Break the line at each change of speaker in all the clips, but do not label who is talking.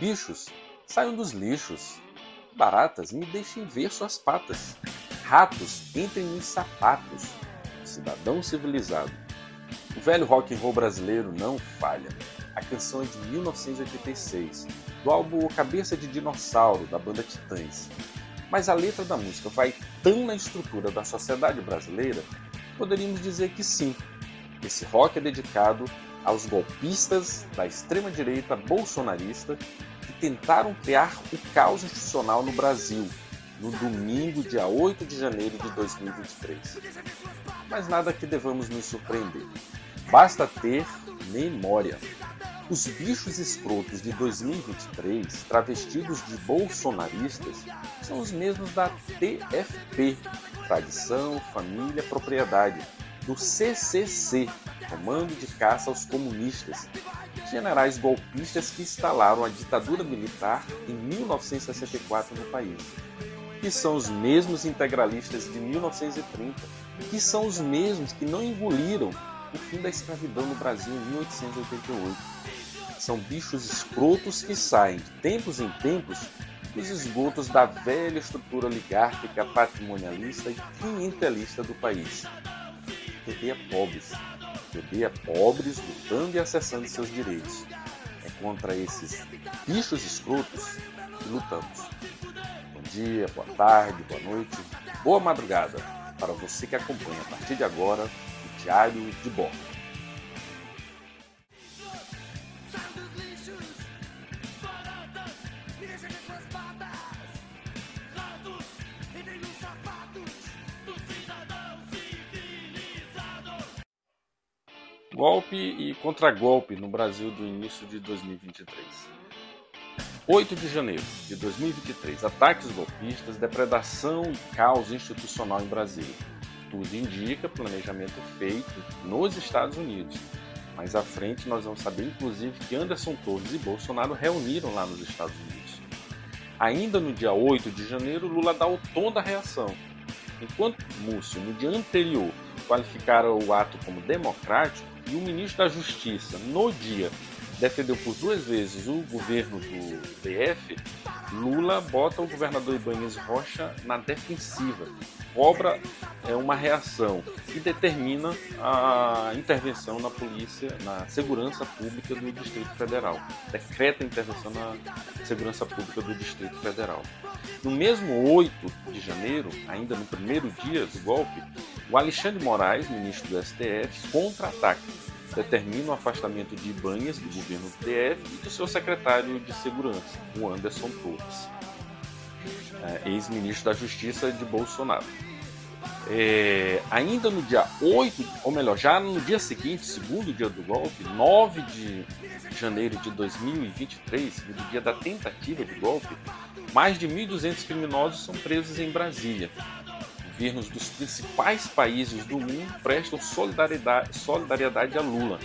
Bichos, saiam dos lixos. Baratas, me deixem ver suas patas. Ratos, entrem nos sapatos. Cidadão civilizado. O velho rock and roll brasileiro não falha. A canção é de 1986, do álbum Cabeça de Dinossauro, da banda Titãs. Mas a letra da música vai tão na estrutura da sociedade brasileira, poderíamos dizer que sim. Esse rock é dedicado aos golpistas da extrema-direita bolsonarista que tentaram criar o caos institucional no Brasil no domingo, dia 8 de janeiro de 2023. Mas nada que devamos nos surpreender. Basta ter memória. Os bichos escrotos de 2023, travestidos de bolsonaristas, são os mesmos da TFP Tradição, Família, Propriedade do CCC Comando de Caça aos Comunistas generais golpistas que instalaram a ditadura militar em 1964 no país, que são os mesmos integralistas de 1930, que são os mesmos que não engoliram o fim da escravidão no Brasil em 1888 são bichos escrotos que saem de tempos em tempos dos esgotos da velha estrutura oligárquica, patrimonialista e clientelista do país. Rodeia pobres, rodeia pobres lutando e acessando seus direitos. É contra esses bichos escrotos que lutamos. Bom dia, boa tarde, boa noite, boa madrugada para você que acompanha a partir de agora o Diário de Bordo. Golpe e contragolpe no Brasil do início de 2023. 8 de janeiro de 2023. Ataques golpistas, depredação e caos institucional em Brasília. Tudo indica planejamento feito nos Estados Unidos. Mais à frente nós vamos saber, inclusive, que Anderson Torres e Bolsonaro reuniram lá nos Estados Unidos. Ainda no dia 8 de janeiro, Lula dá o tom da reação. Enquanto Múcio, no dia anterior, qualificara o ato como democrático, e o ministro da Justiça, no dia, defendeu por duas vezes o governo do DF, Lula bota o governador Ibanez Rocha na defensiva, cobra é, uma reação e determina a intervenção na polícia, na segurança pública do Distrito Federal. Decreta a intervenção na segurança pública do Distrito Federal. No mesmo 8 de janeiro, ainda no primeiro dia do golpe, o Alexandre Moraes, ministro do STF, contra-ataca determina o afastamento de Ibanhas do governo do DF e do seu secretário de segurança, o Anderson Torres, é, ex-ministro da Justiça de Bolsonaro. É, ainda no dia 8, ou melhor, já no dia seguinte, segundo dia do golpe, 9 de janeiro de 2023, segundo dia da tentativa de golpe, mais de 1.200 criminosos são presos em Brasília, governos dos principais países do mundo prestam solidariedade, solidariedade a Lula.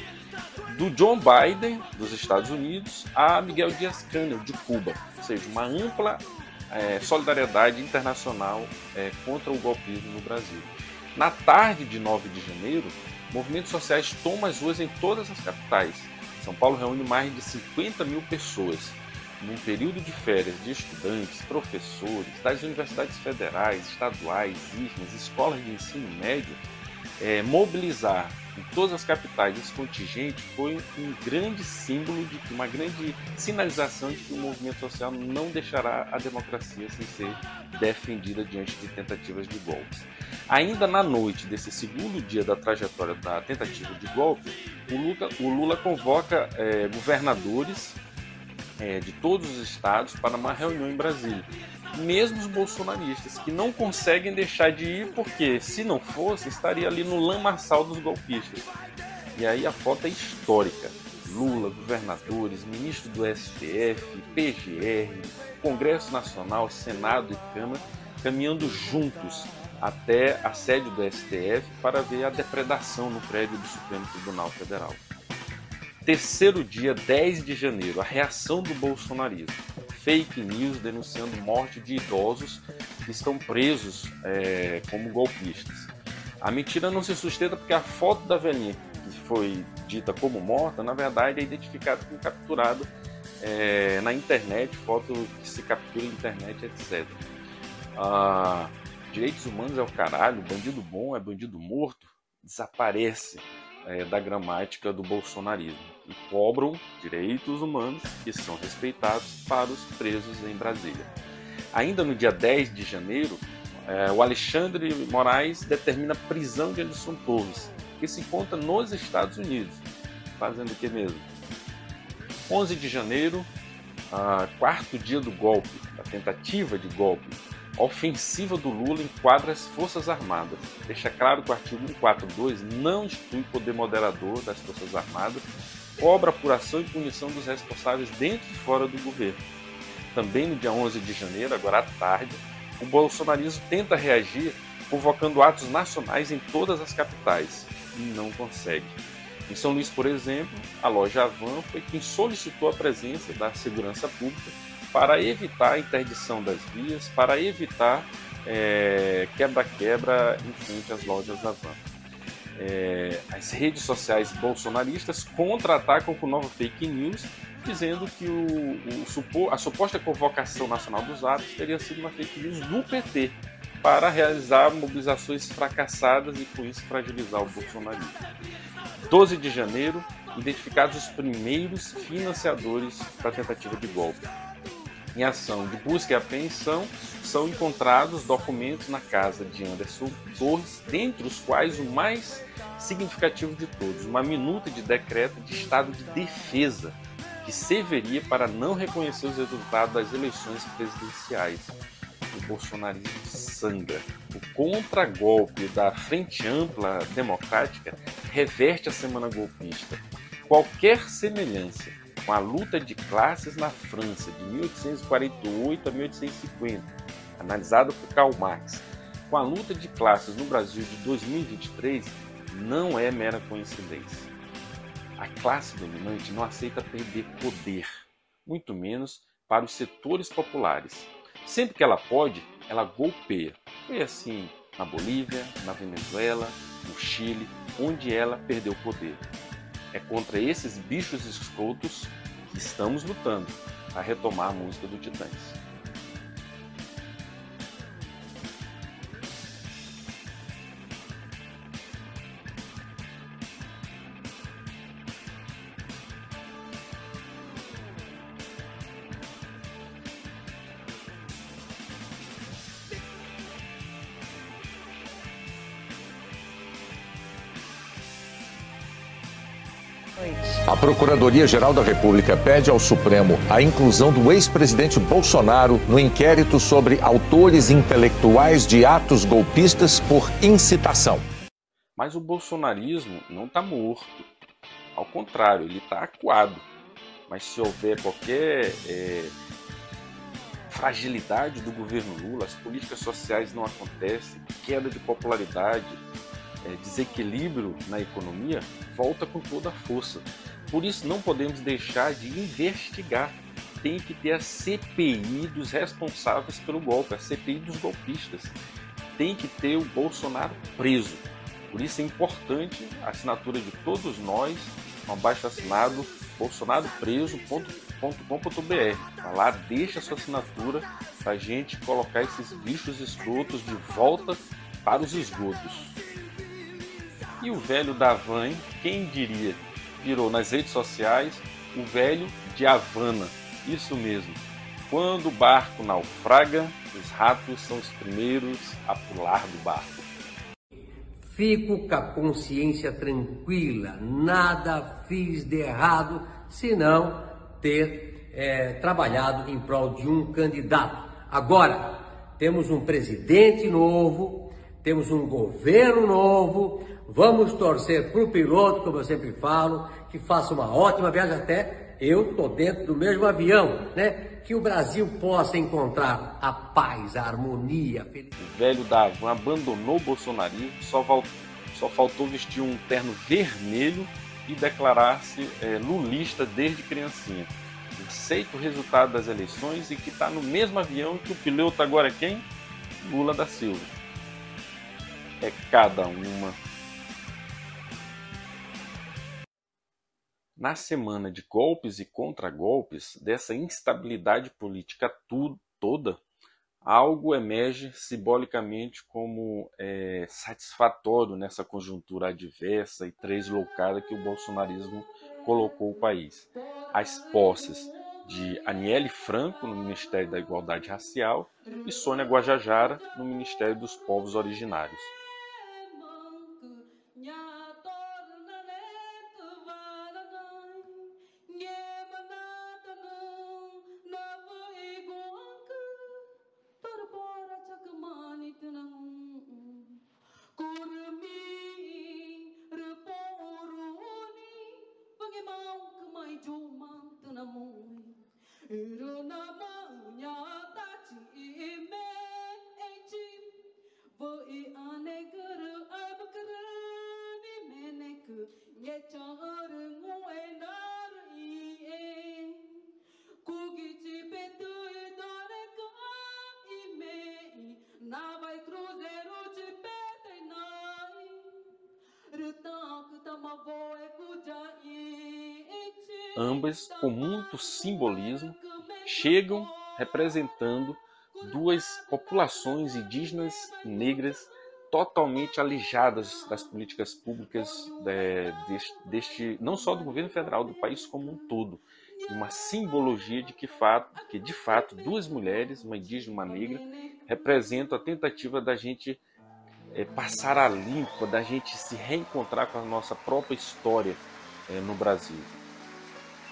Do John Biden, dos Estados Unidos, a Miguel Dias-Canel, de Cuba. Ou seja, uma ampla é, solidariedade internacional é, contra o golpismo no Brasil. Na tarde de 9 de janeiro, movimentos sociais tomam as ruas em todas as capitais. São Paulo reúne mais de 50 mil pessoas num período de férias de estudantes, professores das universidades federais, estaduais, IFMAs, escolas de ensino médio, é, mobilizar em todas as capitais esse contingente foi um grande símbolo de uma grande sinalização de que o movimento social não deixará a democracia sem ser defendida diante de tentativas de golpes. Ainda na noite desse segundo dia da trajetória da tentativa de golpe, o Lula, o Lula convoca é, governadores é, de todos os estados para uma reunião em Brasília. Mesmo os bolsonaristas, que não conseguem deixar de ir, porque se não fosse, estaria ali no lamaçal dos golpistas. E aí a foto é histórica. Lula, governadores, ministro do STF, PGR, Congresso Nacional, Senado e Câmara caminhando juntos até a sede do STF para ver a depredação no prédio do Supremo Tribunal Federal. Terceiro dia, 10 de janeiro, a reação do bolsonarismo. Fake news denunciando morte de idosos que estão presos é, como golpistas. A mentira não se sustenta porque a foto da velhinha que foi dita como morta, na verdade, é identificada como capturada é, na internet, foto que se captura na internet, etc. Ah, direitos humanos é o caralho, bandido bom é bandido morto, desaparece é, da gramática do bolsonarismo e cobram direitos humanos que são respeitados para os presos em Brasília. Ainda no dia 10 de janeiro, é, o Alexandre Moraes determina a prisão de Anderson Torres, que se encontra nos Estados Unidos. Fazendo o que mesmo? 11 de janeiro, quarto dia do golpe, da tentativa de golpe, a ofensiva do Lula enquadra as Forças Armadas. Deixa claro que o artigo 142 não institui poder moderador das Forças Armadas, cobra apuração e punição dos responsáveis dentro e fora do governo. Também no dia 11 de janeiro, agora à tarde, o bolsonarismo tenta reagir convocando atos nacionais em todas as capitais e não consegue. Em São Luís, por exemplo, a loja Avan foi quem solicitou a presença da segurança pública para evitar a interdição das vias, para evitar é, quebra-quebra em frente às lojas da Van. É, as redes sociais bolsonaristas contra-atacam com nova fake news, dizendo que o, o, a suposta convocação nacional dos atos teria sido uma fake news do PT para realizar mobilizações fracassadas e com isso fragilizar o bolsonarismo. 12 de janeiro, identificados os primeiros financiadores da tentativa de golpe em ação de busca e apreensão, são encontrados documentos na casa de Anderson Torres, dentre os quais o mais significativo de todos, uma minuta de decreto de estado de defesa, que serviria para não reconhecer os resultados das eleições presidenciais. O bolsonarismo sangra. O contragolpe da Frente Ampla Democrática reverte a semana golpista. Qualquer semelhança com a luta de classes na França de 1848 a 1850, analisada por Karl Marx, com a luta de classes no Brasil de 2023, não é mera coincidência. A classe dominante não aceita perder poder, muito menos para os setores populares. Sempre que ela pode, ela golpeia. Foi assim na Bolívia, na Venezuela, no Chile, onde ela perdeu poder. É contra esses bichos escrotos que estamos lutando a retomar a música do Titãs.
A Procuradoria-Geral da República pede ao Supremo a inclusão do ex-presidente Bolsonaro no inquérito sobre autores intelectuais de atos golpistas por incitação.
Mas o bolsonarismo não está morto. Ao contrário, ele está acuado. Mas se houver qualquer é, fragilidade do governo Lula, as políticas sociais não acontecem, queda de popularidade, é, desequilíbrio na economia, volta com toda a força. Por isso, não podemos deixar de investigar. Tem que ter a CPI dos responsáveis pelo golpe, a CPI dos golpistas. Tem que ter o Bolsonaro preso. Por isso é importante a assinatura de todos nós, um abaixo assinado bolsonaropreso.com.br. Vai lá, deixa sua assinatura para a gente colocar esses bichos escrotos de volta para os esgotos. E o velho da van, quem diria? virou nas redes sociais o velho de Havana. Isso mesmo. Quando o barco naufraga, os ratos são os primeiros a pular do barco.
Fico com a consciência tranquila, nada fiz de errado, senão ter é, trabalhado em prol de um candidato. Agora, temos um presidente novo, temos um governo novo, Vamos torcer para o piloto, como eu sempre falo, que faça uma ótima viagem até eu estou dentro do mesmo avião, né? Que o Brasil possa encontrar a paz, a harmonia, a
felicidade. O velho Davan abandonou o bolsonarismo, só, só faltou vestir um terno vermelho e declarar-se é, lulista desde criancinha. Aceita o resultado das eleições e que está no mesmo avião que o piloto agora é quem? Lula da Silva. É cada uma Na semana de golpes e contragolpes, dessa instabilidade política tudo, toda, algo emerge simbolicamente como é, satisfatório nessa conjuntura adversa e tresloucada que o bolsonarismo colocou o país. As posses de Aniele Franco no Ministério da Igualdade Racial e Sônia Guajajara no Ministério dos Povos Originários.
那母哎，如那母呀大姐妹姐，我一阿那个阿不个你妹那个也叫人。
Ambas com muito simbolismo, chegam representando duas populações indígenas negras totalmente alijadas das políticas públicas de, deste, deste, não só do governo federal, do país como um todo. Uma simbologia de que, fato, que de fato duas mulheres, uma indígena e uma negra, representam a tentativa da gente é, passar a limpa, da gente se reencontrar com a nossa própria história é, no Brasil.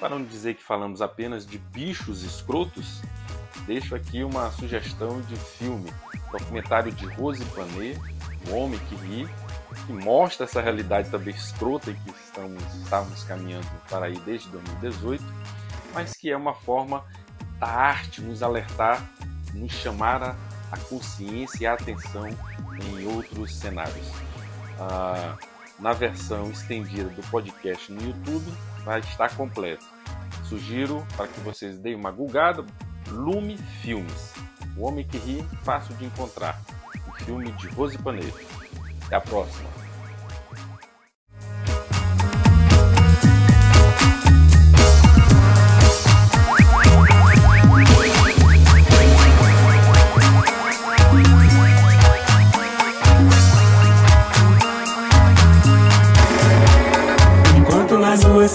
Para não dizer que falamos apenas de bichos escrotos, deixo aqui uma sugestão de filme, documentário de Rose Panet, O Homem que Ri, que mostra essa realidade também escrota em que estamos, estávamos caminhando para aí desde 2018, mas que é uma forma da arte nos alertar, nos chamar a, a consciência e a atenção em outros cenários. Ah, na versão estendida do podcast no YouTube, vai estar completo. Sugiro para que vocês deem uma gulgada, Lume Filmes. O Homem que Ri, fácil de encontrar. O filme de Rose Paneiro. Até a próxima.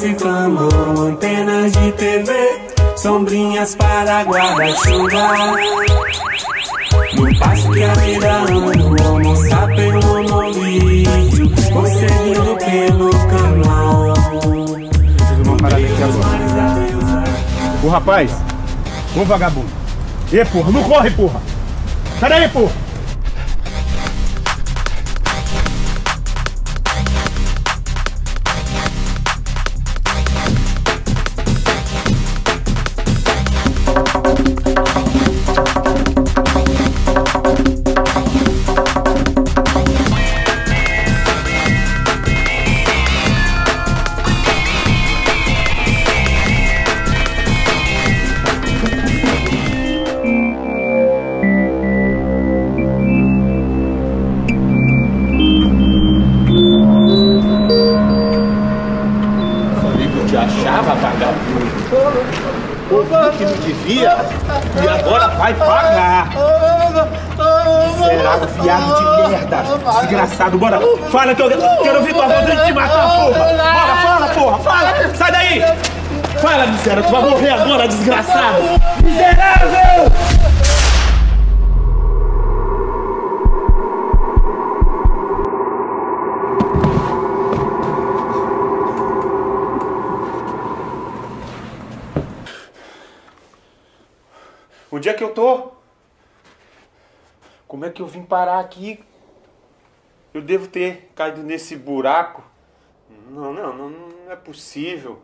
Se clamam antenas de TV, sombrinhas para guarda-chuva. No passo que a vida anda, o homo sapien, o homo conseguindo pelo canal.
Ô rapaz, ô vagabundo. E porra, não corre, porra! Sai daí, porra! Desgraçado. Bora, fala que eu quero ouvir tua voz antes de te matar, porra. Bora, fala, porra, fala. Sai daí. Fala, miséria, tu vai morrer agora, desgraçado. Miserável! Onde é que eu tô? Como é que eu vim parar aqui? Eu devo ter caído nesse buraco. Não, não, não, não é possível.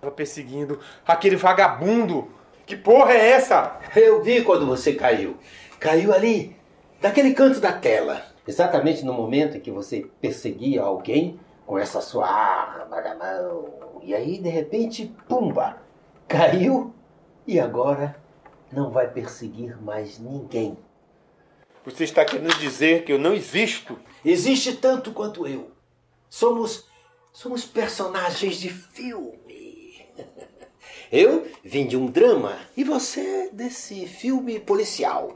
Tava perseguindo aquele vagabundo. Que porra é essa?
Eu vi quando você caiu. Caiu ali, daquele canto da tela. Exatamente no momento em que você perseguia alguém com essa sua arma na mão. E aí, de repente, pumba! Caiu e agora não vai perseguir mais ninguém.
Você está querendo dizer que eu não existo?
Existe tanto quanto eu. Somos somos personagens de filme. Eu vim de um drama e você desse filme policial.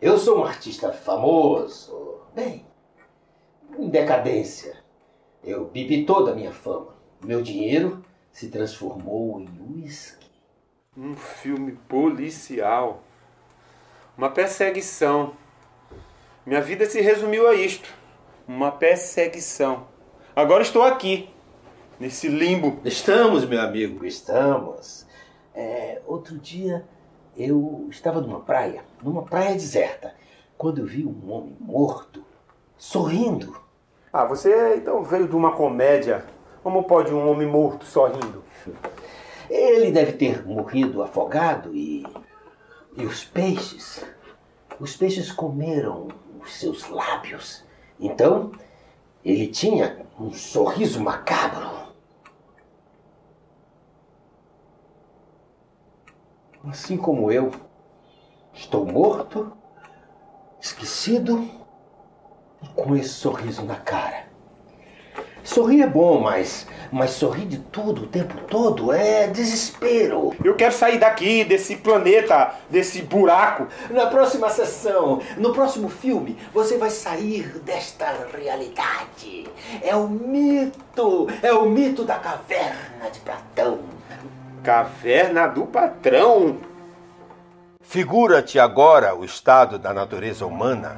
Eu sou um artista famoso, bem, em decadência. Eu bebi toda a minha fama. Meu dinheiro se transformou em uísque.
Um filme policial. Uma perseguição. Minha vida se resumiu a isto. Uma perseguição. Agora estou aqui, nesse limbo.
Estamos, meu amigo, estamos. É, outro dia eu estava numa praia, numa praia deserta, quando eu vi um homem morto, sorrindo.
Ah, você então veio de uma comédia. Como pode um homem morto sorrindo?
Ele deve ter morrido afogado e. E os peixes? Os peixes comeram os seus lábios. Então, ele tinha um sorriso macabro. Assim como eu, estou morto, esquecido e com esse sorriso na cara. Sorrir é bom, mas, mas sorrir de tudo o tempo todo é desespero.
Eu quero sair daqui, desse planeta, desse buraco.
Na próxima sessão, no próximo filme, você vai sair desta realidade. É o mito, é o mito da caverna de Platão.
Caverna do patrão.
Figura-te agora o estado da natureza humana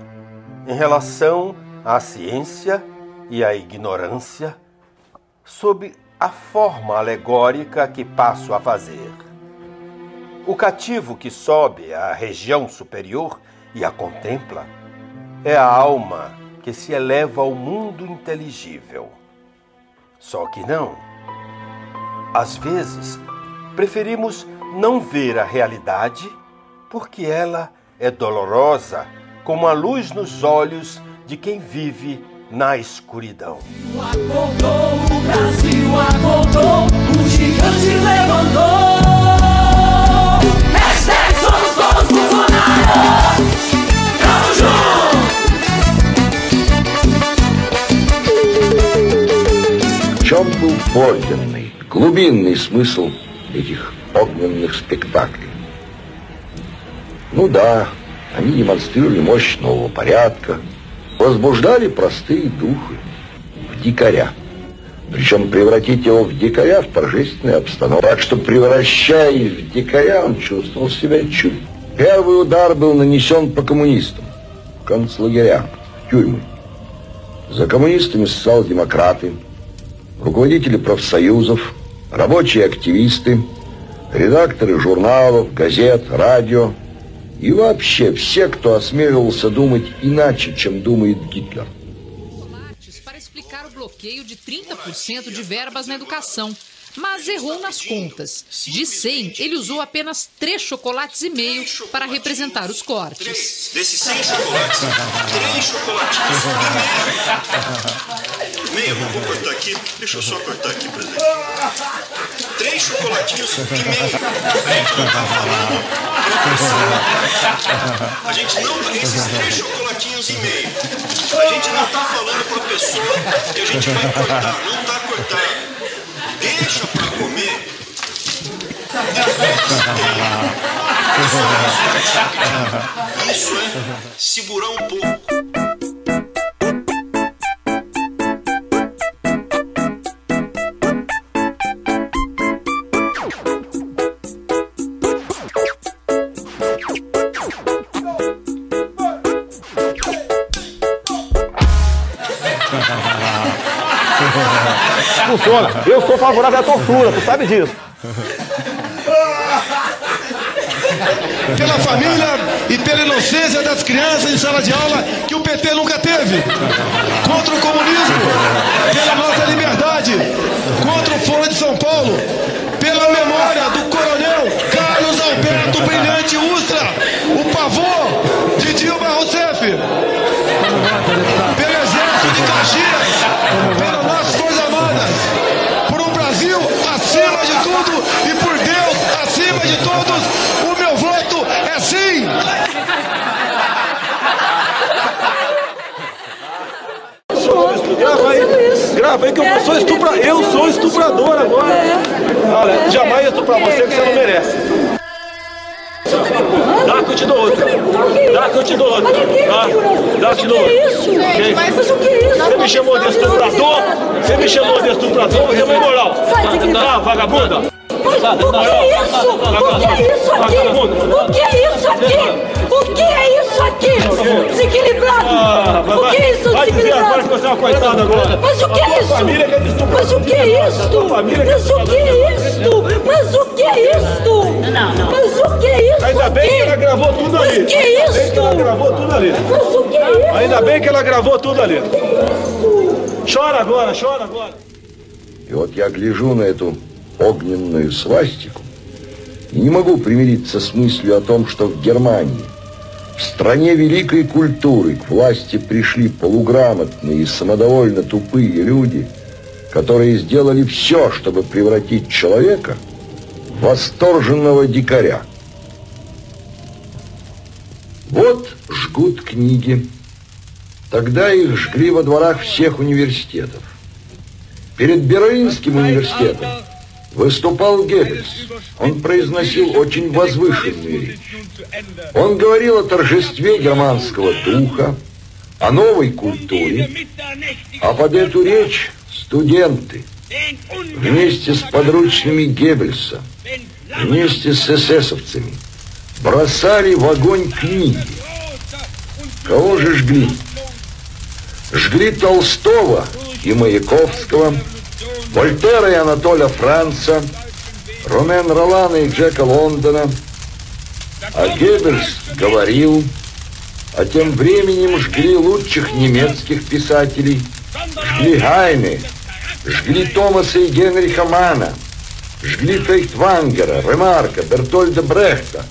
em relação à ciência e à ignorância sob a forma alegórica que passo a fazer. O cativo que sobe à região superior e a contempla é a alma que se eleva ao mundo inteligível. Só que não. Às vezes, preferimos não ver a realidade porque ela é dolorosa como a luz nos olhos de quem vive na escuridão.
Acordou, o Brasil acordou, o gigante levantou.
Чем был подлинный, глубинный смысл этих огненных спектаклей? Ну да, они демонстрировали мощь нового порядка, возбуждали простые духи в дикаря. Причем превратить его в дикаря в торжественной обстановке. Так что, превращаясь в дикаря, он чувствовал себя чуть. Первый удар был нанесен по коммунистам, в концлагеря, в тюрьмы. За коммунистами социал-демократы, руководители профсоюзов, рабочие активисты, редакторы журналов, газет, радио и вообще все, кто осмеливался думать иначе, чем думает Гитлер.
chocolates para explicar o bloqueio de 30% de verbas na educação. Mas errou nas contas. De 100, ele usou apenas 3 chocolates e meio para representar os cortes.
Desses 100 chocolates, 3 chocolatinhos e meio. Meio, eu vou cortar aqui. Deixa eu só cortar aqui, presidente. 3 chocolatinhos e meio. A gente não tá. Esses 3 chocolatinhos e meio. A gente não tá falando pra pessoa que a gente vai cortar. Não tá cortado. Deixa pra comer. Isso é segurar um pouco.
Funciona. Eu sou favorável à tortura, tu sabe disso.
pela família e pela inocência das crianças em sala de aula que o PT nunca teve. Contra o comunismo, pela nossa liberdade. Contra o Foro de São Paulo, pela memória do coronel Carlos Alberto Brilhante Ustra, o pavor de Dilma Rousseff. Pelo Exército de Caxias, nossas Forças Armadas. Por um Brasil acima de tudo e por Deus acima de todos, o meu voto é sim! Bem que eu sou estuprador. Eu sou estuprador agora. Olha, jamais estuprar você que você não merece. Dá que eu te dou outra. Dá que eu te dou outra. Dá, dá que eu te dou outra. Você me chamou de estuprador? Você me chamou de estuprador? Você é moral. Tá, vagabunda?
O que é isso? O que é isso aqui? O que é isso aqui? O que é isso aqui? Desequilibrado! O que é isso,
Vai dizer agora que você é uma coitada agora.
Mas o que é isso?
que.
Mas o que é isto?
que
Mas o que é isto? Mas o que é isto? Mas o que é isso?
Ainda bem que ela gravou tudo ali.
Mas que é
que ela
isto?
gravou tudo ali.
Mas o que é isso?
Ainda bem que ela gravou tudo ali. Chora agora, chora agora.
И вот я гляжу на эту огненную свастику и не могу примириться с мыслью о том, что в Германии, в стране великой культуры, к власти пришли полуграмотные и самодовольно тупые люди, которые сделали все, чтобы превратить человека в восторженного дикаря. Вот жгут книги. Тогда их жгли во дворах всех университетов. Перед Берлинским университетом выступал Геббельс. Он произносил очень возвышенную речь. Он говорил о торжестве германского духа, о новой культуре, а под эту речь студенты вместе с подручными Геббельса, вместе с эсэсовцами бросали в огонь книги. Кого же жгли? Жгли Толстого и Маяковского, Вольтера и Анатоля Франца, Ромен Ролана и Джека Лондона. А Геббельс говорил, а тем временем жгли лучших немецких писателей, жгли Гайне, жгли Томаса и Генриха Мана, жгли Фейхтвангера, Ремарка, Бертольда Брехта,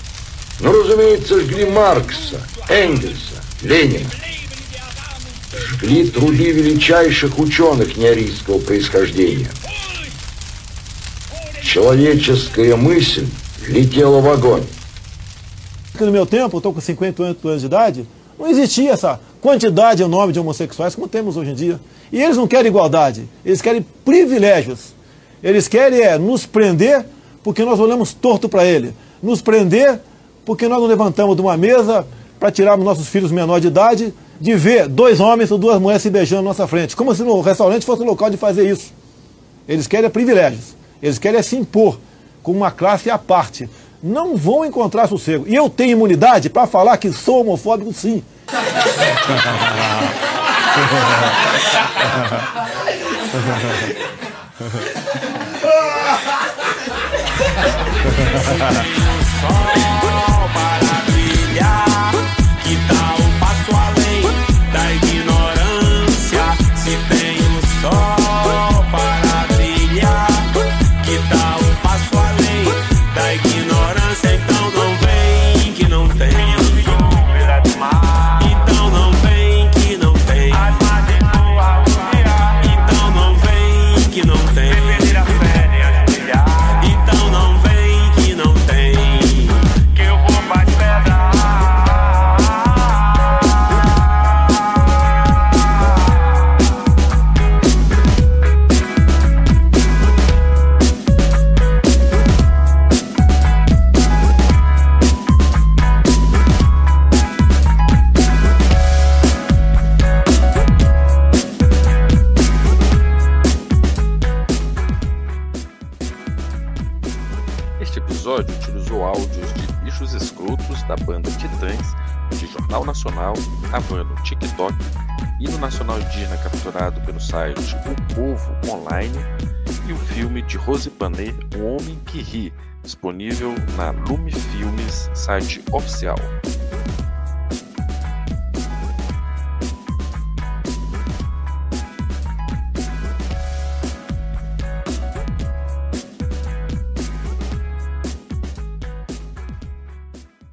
ну, разумеется, жгли Маркса, Энгельса, Ленина. Жгли труды величайших ученых неарийского происхождения. Человеческая мысль летела в огонь.
que no meu tempo, eu estou com 58 anos de idade, não existia essa quantidade enorme de homossexuais como temos hoje em dia. E eles não querem igualdade, eles querem privilégios. Eles querem é, nos prender porque nós olhamos torto para ele. Nos prender porque nós não levantamos de uma mesa para tirarmos nossos filhos menores de idade de ver dois homens ou duas mulheres se beijando na nossa frente. Como se no restaurante fosse o local de fazer isso. Eles querem privilégios. Eles querem se impor com uma classe à parte. Não vão encontrar sossego. E eu tenho imunidade para falar que sou homofóbico, sim.
sol para
Titãs, de Jornal Nacional, Havano TikTok, hino nacional indígena capturado pelo site O Povo Online e o filme de Rose Panet, O Homem que Ri, disponível na Lume Filmes, site oficial.